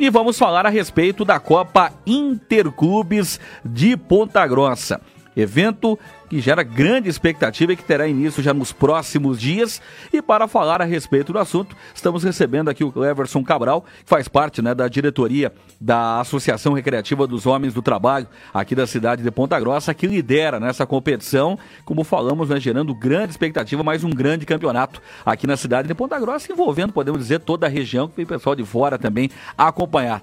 E vamos falar a respeito da Copa Interclubes de Ponta Grossa. Evento que gera grande expectativa e que terá início já nos próximos dias. E para falar a respeito do assunto, estamos recebendo aqui o Cleverson Cabral, que faz parte né, da diretoria da Associação Recreativa dos Homens do Trabalho aqui da cidade de Ponta Grossa, que lidera nessa competição, como falamos, né, gerando grande expectativa, mais um grande campeonato aqui na cidade de Ponta Grossa, envolvendo, podemos dizer, toda a região, que vem pessoal de fora também acompanhar.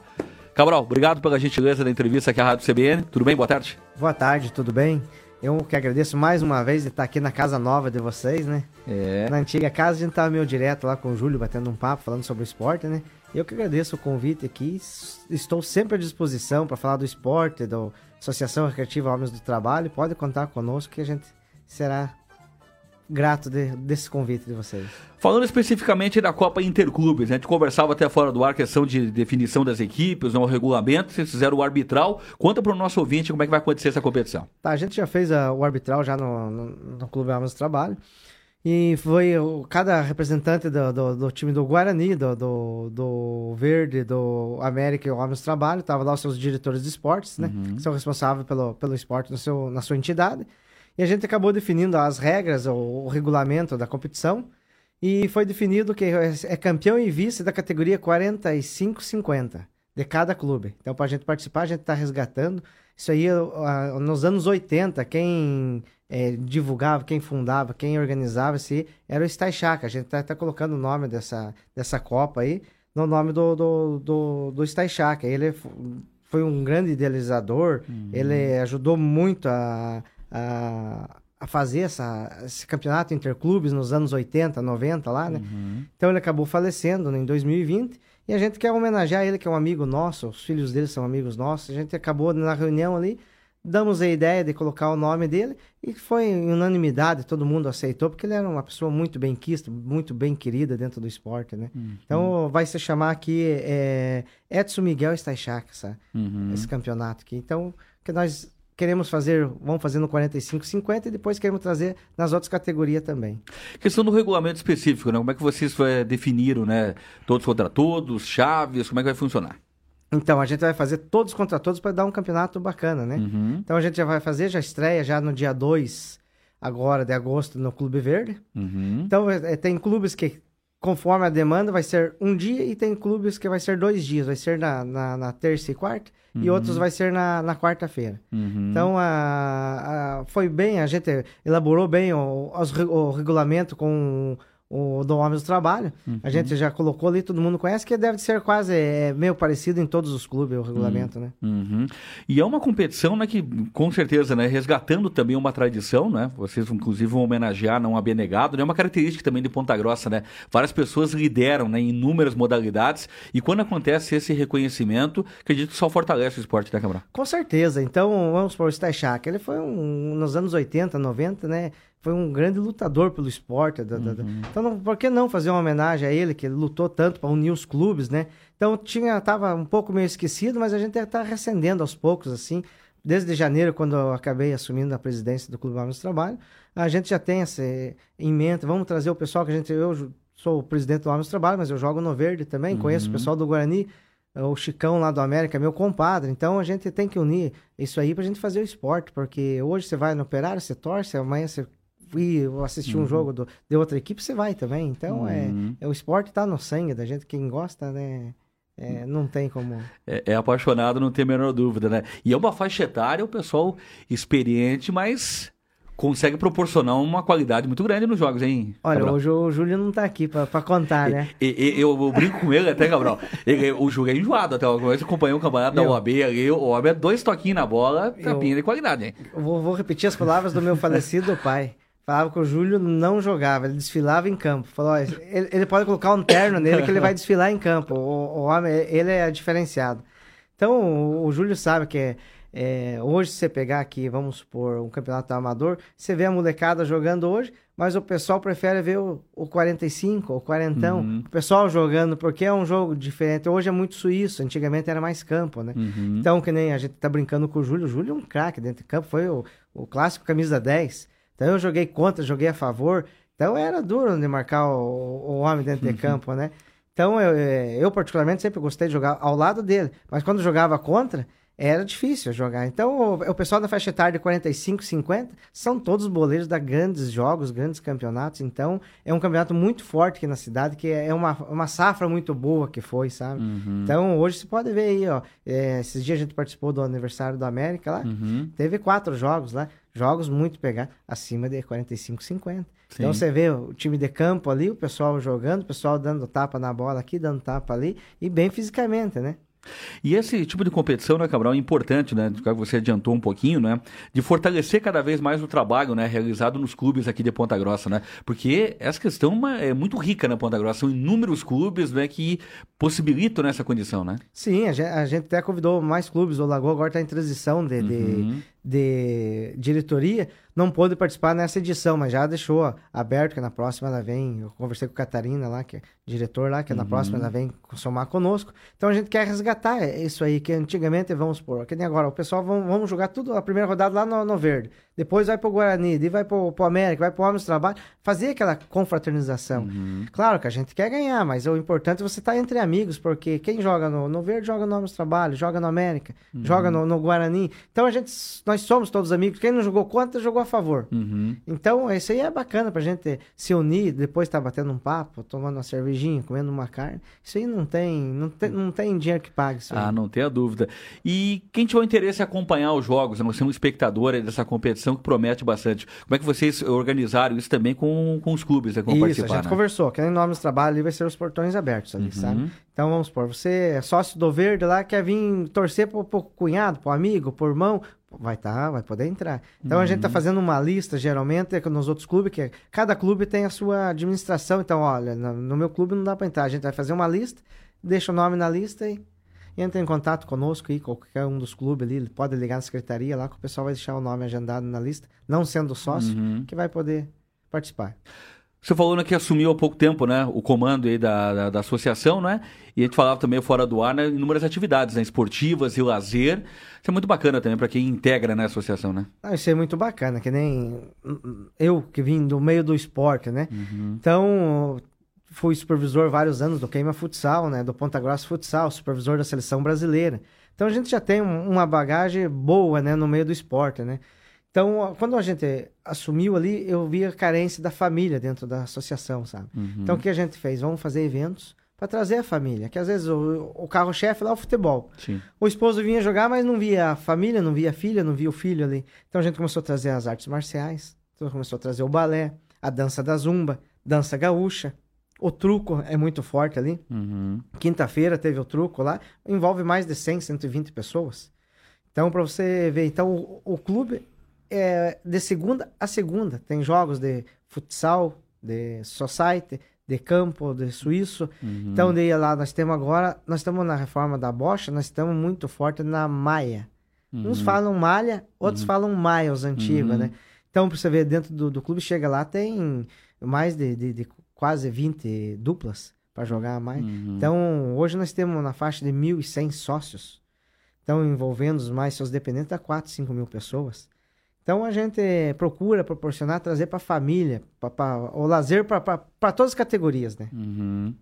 Cabral, obrigado pela gentileza da entrevista aqui à Rádio CBN. Tudo bem? Boa tarde. Boa tarde, tudo bem? Eu que agradeço mais uma vez de estar aqui na casa nova de vocês, né? É. Na antiga casa a gente estava meio direto lá com o Júlio, batendo um papo, falando sobre o esporte, né? Eu que agradeço o convite aqui. Estou sempre à disposição para falar do esporte, da Associação Recreativa Homens do Trabalho. Pode contar conosco que a gente será grato de, desse convite de vocês. Falando especificamente da Copa Interclubes, né? a gente conversava até fora do ar questão de definição das equipes, né? o regulamento, vocês fizeram o arbitral. Conta para o nosso ouvinte como é que vai acontecer essa competição. Tá, a gente já fez a, o arbitral já no, no, no Clube Almas do Trabalho. E foi o, cada representante do, do, do, time do Guarani, do, do, do, Verde, do América e o Homens do Trabalho, estavam lá os seus diretores de esportes, né? Uhum. Que são responsáveis pelo, pelo esporte no seu, na sua entidade. E a gente acabou definindo as regras, o, o regulamento da competição. E foi definido que é, é campeão e vice da categoria 45-50 de cada clube. Então, para a gente participar, a gente está resgatando. Isso aí, nos anos 80, quem é, divulgava, quem fundava, quem organizava esse era o Staixaca. A gente está tá colocando o nome dessa, dessa Copa aí no nome do, do, do, do Staixaca. Ele foi um grande idealizador, uhum. ele ajudou muito a a, a fazer essa, esse campeonato interclubes nos anos 80, 90 lá, né? Uhum. Então ele acabou falecendo né, em 2020 e a gente quer homenagear ele, que é um amigo nosso, os filhos dele são amigos nossos. A gente acabou na reunião ali, damos a ideia de colocar o nome dele e foi em unanimidade, todo mundo aceitou, porque ele era uma pessoa muito bem quista, muito bem querida dentro do esporte, né? Uhum. Então vai se chamar aqui é, Edson Miguel Staichak, uhum. esse campeonato aqui. Então, que nós queremos fazer, vamos fazer no 45, 50 e depois queremos trazer nas outras categorias também. Questão do regulamento específico, né? Como é que vocês é, definiram, né? Todos contra todos, chaves, como é que vai funcionar? Então, a gente vai fazer todos contra todos para dar um campeonato bacana, né? Uhum. Então, a gente já vai fazer, já estreia já no dia 2 agora de agosto no Clube Verde. Uhum. Então, é, tem clubes que, conforme a demanda, vai ser um dia e tem clubes que vai ser dois dias. Vai ser na, na, na terça e quarta uhum. e outros vai ser na, na quarta-feira. Uhum. Então, a, a, foi bem, a gente elaborou bem o, o regulamento com o do Homens do Trabalho. Uhum. A gente já colocou ali, todo mundo conhece, que deve ser quase é, meio parecido em todos os clubes, o regulamento, uhum. né? Uhum. E é uma competição, né, que com certeza, né, resgatando também uma tradição, né? Vocês, inclusive, vão homenagear não abnegado, né? É uma característica também de Ponta Grossa, né? Várias pessoas lideram, né, em inúmeras modalidades e quando acontece esse reconhecimento, acredito que só fortalece o esporte, né, Câmara? Com certeza. Então, vamos por o Stachak, ele foi um, nos anos 80, 90, né? Foi um grande lutador pelo esporte. Da, da, uhum. Então, não, por que não fazer uma homenagem a ele, que ele lutou tanto para unir os clubes, né? Então, tinha, tava um pouco meio esquecido, mas a gente está recendendo aos poucos, assim. Desde janeiro, quando eu acabei assumindo a presidência do Clube do Trabalho, a gente já tem esse, em mente, vamos trazer o pessoal que a gente... Eu sou o presidente do do Trabalho, mas eu jogo no Verde também, uhum. conheço o pessoal do Guarani, o Chicão lá do América, meu compadre. Então a gente tem que unir isso aí pra gente fazer o esporte, porque hoje você vai no operário, você torce, amanhã você ir assistir uhum. um jogo do, de outra equipe, você vai também. Então, é, uhum. é, é, o esporte tá no sangue da gente, quem gosta, né? É, não tem como. É, é, apaixonado, não tem a menor dúvida, né? E é uma faixa etária, o pessoal experiente, mas consegue proporcionar uma qualidade muito grande nos jogos, hein? Olha, Gabriel? hoje o Júlio não tá aqui pra, pra contar, né? E, e, eu, eu, brinco com ele até, Gabriel. Ele, o jogo é enjoado até. Eu acompanhei o campeonato da OAB ali. O OAB é dois toquinhos na bola, tapinha de qualidade, hein? Vou, vou repetir as palavras do meu falecido pai. Falava que o Júlio não jogava, ele desfilava em campo. Falou, ele, ele, pode colocar um terno nele que ele vai desfilar em campo. O, o homem, ele é diferenciado. Então, o, o Júlio sabe que é, é, hoje, se você pegar aqui, vamos supor, um campeonato amador, você vê a molecada jogando hoje, mas o pessoal prefere ver o, o 45, o 40, uhum. o pessoal jogando, porque é um jogo diferente. Hoje é muito suíço, antigamente era mais campo, né? Uhum. Então, que nem a gente tá brincando com o Júlio, o Júlio é um craque dentro de campo, foi o, o clássico camisa 10. Então eu joguei contra, joguei a favor. Então era duro de marcar o, o homem dentro de campo, né? Então, eu, é, eu, particularmente sempre gostei de jogar ao lado dele, mas quando jogava contra, era difícil jogar. Então, o, o, pessoal da faixa etária de 45, 50 são todos boleiros da grandes jogos, grandes campeonatos. Então, é um campeonato muito forte aqui na cidade, que é uma, uma safra muito boa que foi, sabe? Uhum. Então, hoje você pode ver aí, ó. É, esses dias a gente participou do aniversário do América lá. Uhum. Teve quatro jogos lá. Jogos muito pegados, acima de 45, 50. Sim. Então você vê o time de campo ali, o pessoal jogando, o pessoal dando tapa na bola aqui, dando tapa ali, e bem fisicamente, né? E esse tipo de competição, né, Cabral, é importante, né? Você adiantou um pouquinho, né? De fortalecer cada vez mais o trabalho, né? Realizado nos clubes aqui de Ponta Grossa, né? Porque essa questão é muito rica na Ponta Grossa. São inúmeros clubes, né? Que possibilitam nessa condição, né? Sim, a gente, a gente até convidou mais clubes. O Lagoa agora está em transição de, uhum. De, diretoria não pôde participar nessa edição, mas já deixou aberto que na próxima ela vem. Eu conversei com a Catarina lá, que é diretor lá, que uhum. na próxima ela vem somar conosco. Então a gente quer resgatar isso aí, que antigamente, vamos por, que nem agora, o pessoal vão, vamos jogar tudo a primeira rodada lá no, no Verde depois vai pro Guarani, daí vai pro, pro América, vai pro Homens do Trabalho, fazer aquela confraternização. Uhum. Claro que a gente quer ganhar, mas o importante é você estar tá entre amigos, porque quem joga no, no Verde joga no Homens do Trabalho, joga no América, uhum. joga no, no, Guarani. Então a gente, nós somos todos amigos. Quem não jogou contra, jogou a favor. Uhum. Então isso aí é bacana pra gente se unir, depois estar tá batendo um papo, tomando uma cervejinha, comendo uma carne. Isso aí não tem, não tem, não tem dinheiro que pague isso Ah, não tem a dúvida. E quem tiver interesse em acompanhar os jogos, não ser um espectador dessa competição, competição que promete bastante. Como é que vocês organizaram isso também com, com os clubes, né, com isso, a gente né? conversou, que em nome do trabalho ali vai ser os portões abertos ali, uhum. sabe? Então vamos supor, você é sócio do Verde lá, quer vir torcer pro, pro cunhado, pro amigo, pro irmão, vai tá, vai poder entrar. Então uhum. a gente tá uhum. fazendo uma lista, geralmente, é nos outros clubes, que é, cada clube tem a sua administração. Então, olha, no, no meu clube não dá para entrar. A gente vai fazer uma lista, deixa o nome na lista e Entra em contato conosco aí, qualquer um dos clubes ali, pode ligar na secretaria lá que o pessoal vai deixar o nome agendado na lista, não sendo sócio, uhum. que vai poder participar. Você falou né, que assumiu há pouco tempo, né, o comando aí da, da, da, associação, né? E a gente falava também fora do ar, né, inúmeras atividades, né, esportivas e lazer. Isso é muito bacana também para quem integra né, a associação, né? Ah, isso é muito bacana, que nem eu que vim do meio do esporte, né? Uhum. Então, fui supervisor vários anos do Queima Futsal, né? Do Ponta Grossa Futsal, supervisor da seleção brasileira. Então a gente já tem uma bagagem boa, né? No meio do esporte, né? Então, quando a gente assumiu ali, eu vi a carência da família dentro da associação, sabe? Uhum. Então, o que a gente fez? Vamos fazer eventos para trazer a família. Que às vezes o, o carro-chefe lá é o futebol. Sim. O esposo vinha jogar, mas não via a família, não via a filha, não via o filho ali. Então, a gente começou a trazer as artes marciais, então começou a trazer o balé, a dança da zumba, dança gaúcha, o truco é muito forte ali. Uhum. Quinta-feira teve o truco lá. Envolve mais de 100, 120 pessoas. Então, para você ver, então o, o, clube é de segunda a segunda. Tem jogos de futsal, de society, de campo, de suíço. Uhum. Então, daí lá nós temos agora, nós estamos na reforma da Bocha, nós estamos muito forte na maia. Uhum. Uns falam malha, outros uhum. falam maia, os antigos, uhum. né? Então, para você ver, dentro do, do clube, chega lá, tem mais de, de, de quase 20 duplas para jogar mais. Uhum. Então, hoje nós temos na faixa de 1.100 sócios. Então, envolvendo os mais seus dependentes, dá 4, 5 mil pessoas. Então, a gente procura proporcionar, trazer para a família, pra, pra, o lazer para todas as categorias, né? Uhum.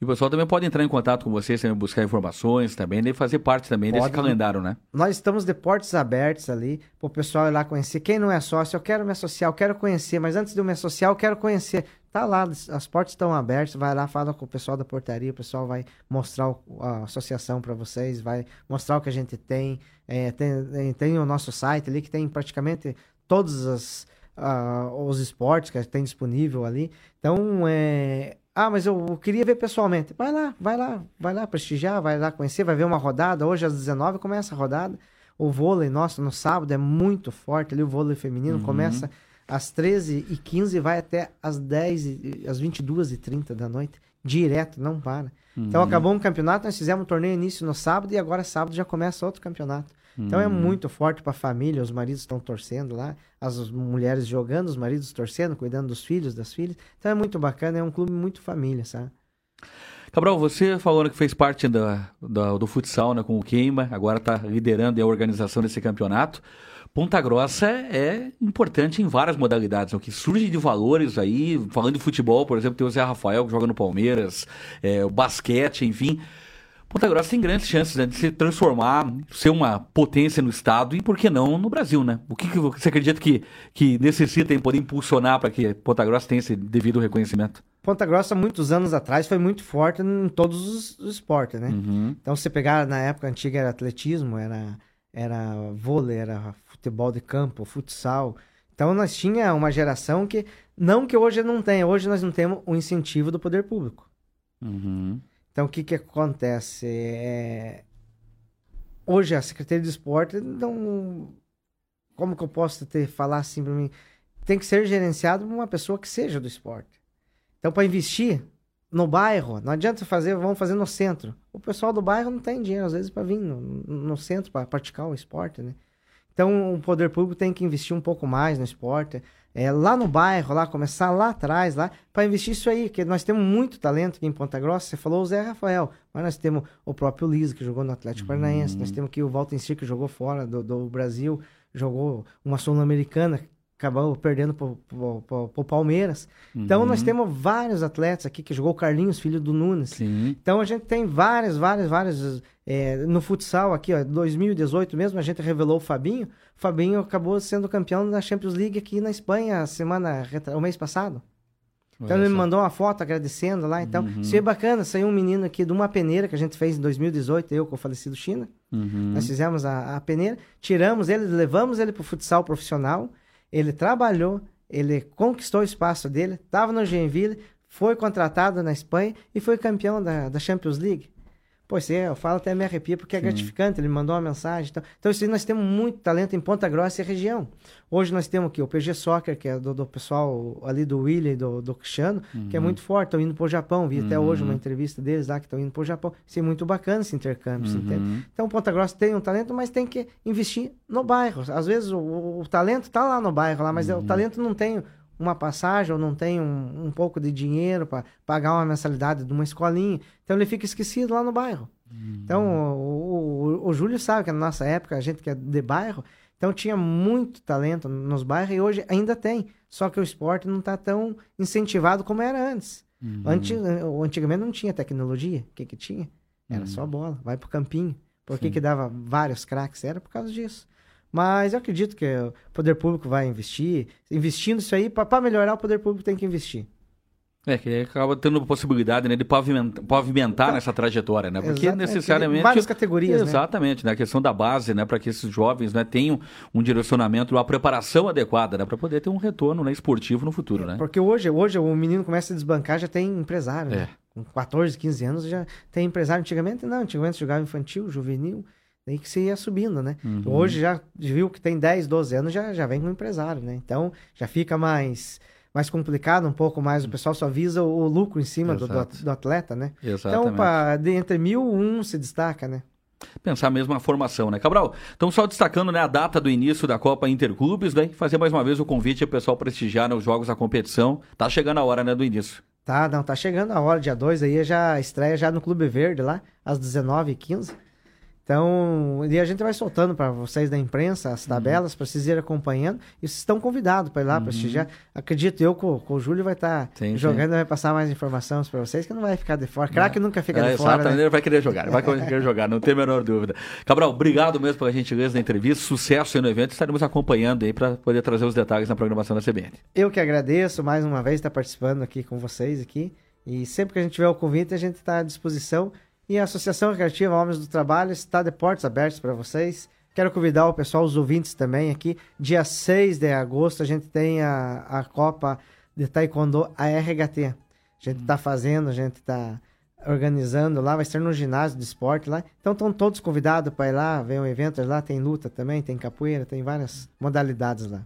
E o pessoal também pode entrar em contato com vocês, também buscar informações também, e fazer parte também pode, desse calendário, né? Nós estamos de portas abertas ali, para o pessoal ir lá conhecer. Quem não é sócio, eu quero me associar, eu quero conhecer, mas antes de eu me associar, eu quero conhecer. Tá lá, as portas estão abertas, vai lá, fala com o pessoal da portaria, o pessoal vai mostrar a associação para vocês, vai mostrar o que a gente tem. É, tem, tem o nosso site ali que tem praticamente todos as, uh, os esportes que tem disponível ali. Então, é, ah, mas eu queria ver pessoalmente. Vai lá, vai lá, vai lá prestigiar, vai lá conhecer, vai ver uma rodada. Hoje às 19 começa a rodada. O vôlei, nosso, no sábado é muito forte ali, o vôlei feminino uhum. começa às 13h15 e vai até às 10 às 22h30 da noite, direto, não para. Então, uhum. Então acabou um campeonato, nós fizemos um torneio início no sábado e agora sábado já começa outro campeonato. Então é hum. muito forte para a família, os maridos estão torcendo lá, as mulheres jogando, os maridos torcendo, cuidando dos filhos, das filhas. Então é muito bacana, é um clube muito família, sabe? Cabral, você falou que fez parte da, da, do futsal né, com o Queima, agora está liderando a organização desse campeonato. Ponta Grossa é importante em várias modalidades. O que surge de valores aí, falando de futebol, por exemplo, tem o Zé Rafael que joga no Palmeiras, é, o basquete, enfim. Ponta Grossa tem grandes chances né, de se transformar, ser uma potência no estado e, por que não, no Brasil, né? O que, que você acredita que, que necessita em poder impulsionar para que Ponta Grossa tenha esse devido reconhecimento? Ponta Grossa, muitos anos atrás, foi muito forte em todos os, esportes, né? Uhum. Então, se você pegar na época antiga, era atletismo, era, era vôlei, era futebol de campo, futsal. Então, nós tinha uma geração que, não que hoje não tenha, hoje nós não temos o incentivo do poder público. Uhum. Então, o que que acontece? É... Hoje, a Secretaria de Esporte não... Como que eu posso ter, falar assim para mim? Tem que ser gerenciado por uma pessoa que seja do esporte. Então, para investir no bairro, não adianta fazer, vamos fazer no centro. O pessoal do bairro não tem dinheiro, às vezes, para vir no, no centro para praticar o esporte, né? Então, o poder público tem que investir um pouco mais no esporte é, lá no bairro, lá começar lá atrás, lá para investir isso aí, que nós temos muito talento aqui em Ponta Grossa. Você falou o Zé Rafael, mas nós temos o próprio Liso que jogou no Atlético uhum. Paranaense, nós temos aqui o Walter Sir que jogou fora do, do Brasil, jogou uma sul-americana, acabou perdendo pro, pro Palmeiras. Uhum. Então nós uhum. temos vários atletas aqui que jogou o Carlinhos, filho do Nunes. Sim. Então a gente tem várias, várias, várias é, no futsal aqui, ó, 2018 mesmo, a gente revelou o Fabinho. O Fabinho acabou sendo campeão da Champions League aqui na Espanha semana, o mês passado. Então ele me mandou uma foto agradecendo lá. Então, uhum. isso é bacana. Saiu um menino aqui de uma peneira que a gente fez em 2018, eu com o falecido China. Uhum. Nós fizemos a, a, peneira, tiramos ele, levamos ele para o futsal profissional. Ele trabalhou, ele conquistou o espaço dele, estava no Genville, foi contratado na Espanha e foi campeão da, da Champions League. Pois é, eu falo até me arrepia porque é Sim. gratificante, ele mandou uma mensagem. Então, então isso aí nós temos muito talento em Ponta Grossa e região. Hoje nós temos aqui o PG Soccer, que é do, do pessoal ali do William e do, do Cristiano, uhum. que é uhum. muito forte, estão indo para o Japão. Vi uhum. até hoje uma uhum. entrevista deles lá que estão indo para o Japão. Isso é muito bacana esse intercâmbio, uhum. entende? Então Ponta Grossa tem um talento, mas tem que investir no bairro. Às vezes o, o, o talento está lá no bairro, lá, mas o uhum. talento não tem uma passagem ou não tem um, um pouco de dinheiro para pagar uma mensalidade de uma escolinha. Então ele fica esquecido lá no bairro. Uhum. Então o, o, o, Júlio sabe que na nossa época, a gente que é de bairro, então tinha muito talento nos bairros e hoje ainda tem. Só que o esporte não está tão incentivado como era antes. Uhum. antes. Antigamente não tinha tecnologia. O que, que tinha? Era uhum. só bola, vai pro campinho. Por que, que dava vários craques? Era por causa disso. Mas eu acredito que o poder público vai investir. Investindo isso aí, para melhorar, o poder público tem que investir. É, que acaba tendo a possibilidade né, de pavimentar, pavimentar nessa trajetória, né? Porque Exato, necessariamente. Várias categorias. Né? Exatamente, né? A questão da base, né? Para que esses jovens né, tenham um direcionamento, uma preparação adequada, né? Para poder ter um retorno né, esportivo no futuro, né? Porque hoje, hoje o menino começa a desbancar, já tem empresário. Né? É. Né? Com 14, 15 anos já tem empresário. Antigamente, não. Antigamente jogava infantil, juvenil. Daí que você ia subindo, né? Uhum. Hoje já viu que tem 10, 12 anos, já, já vem com empresário, né? Então já fica mais, mais complicado um pouco mais. O pessoal só visa o, lucro em cima do, do, atleta, né? Exatamente. Então, pra, de, entre mil, um se destaca, né? Pensar mesmo a formação, né? Cabral, então só destacando né, a data do início da Copa Interclubes, né? Fazer mais uma vez o convite ao pessoal prestigiar né, os jogos da competição. Tá chegando a hora, né, do início. Tá, não, tá chegando a hora, dia 2 aí, já estreia já no Clube Verde lá, às 19h15. Então, e a gente vai soltando para vocês da imprensa as uhum. tabelas uhum. para vocês irem acompanhando. E vocês estão convidados para ir lá uhum. prestigiar. Acredito eu que o, o Júlio vai estar tá jogando, sim. vai passar mais informações para vocês, que não vai ficar de fora. Craque nunca fica é, de fora. Exatamente, né? vai querer jogar, vai querer jogar, não tem a menor dúvida. Cabral, obrigado mesmo pela gentileza da entrevista, sucesso aí no evento. Estaremos acompanhando aí para poder trazer os detalhes na programação da CBN. Eu que agradeço mais uma vez estar participando aqui com vocês aqui. E sempre que a gente tiver o convite, a gente está à disposição. E a Associação Recreativa Homens do Trabalho está de portas abertas para vocês. Quero convidar o pessoal, os ouvintes também aqui. Dia 6 de agosto a gente tem a, a Copa de Taekwondo, a RHT. A gente está fazendo, a gente está organizando lá, vai ser no ginásio de esporte lá. Então estão todos convidados para ir lá, ver um evento lá, tem luta também, tem capoeira, tem várias modalidades lá.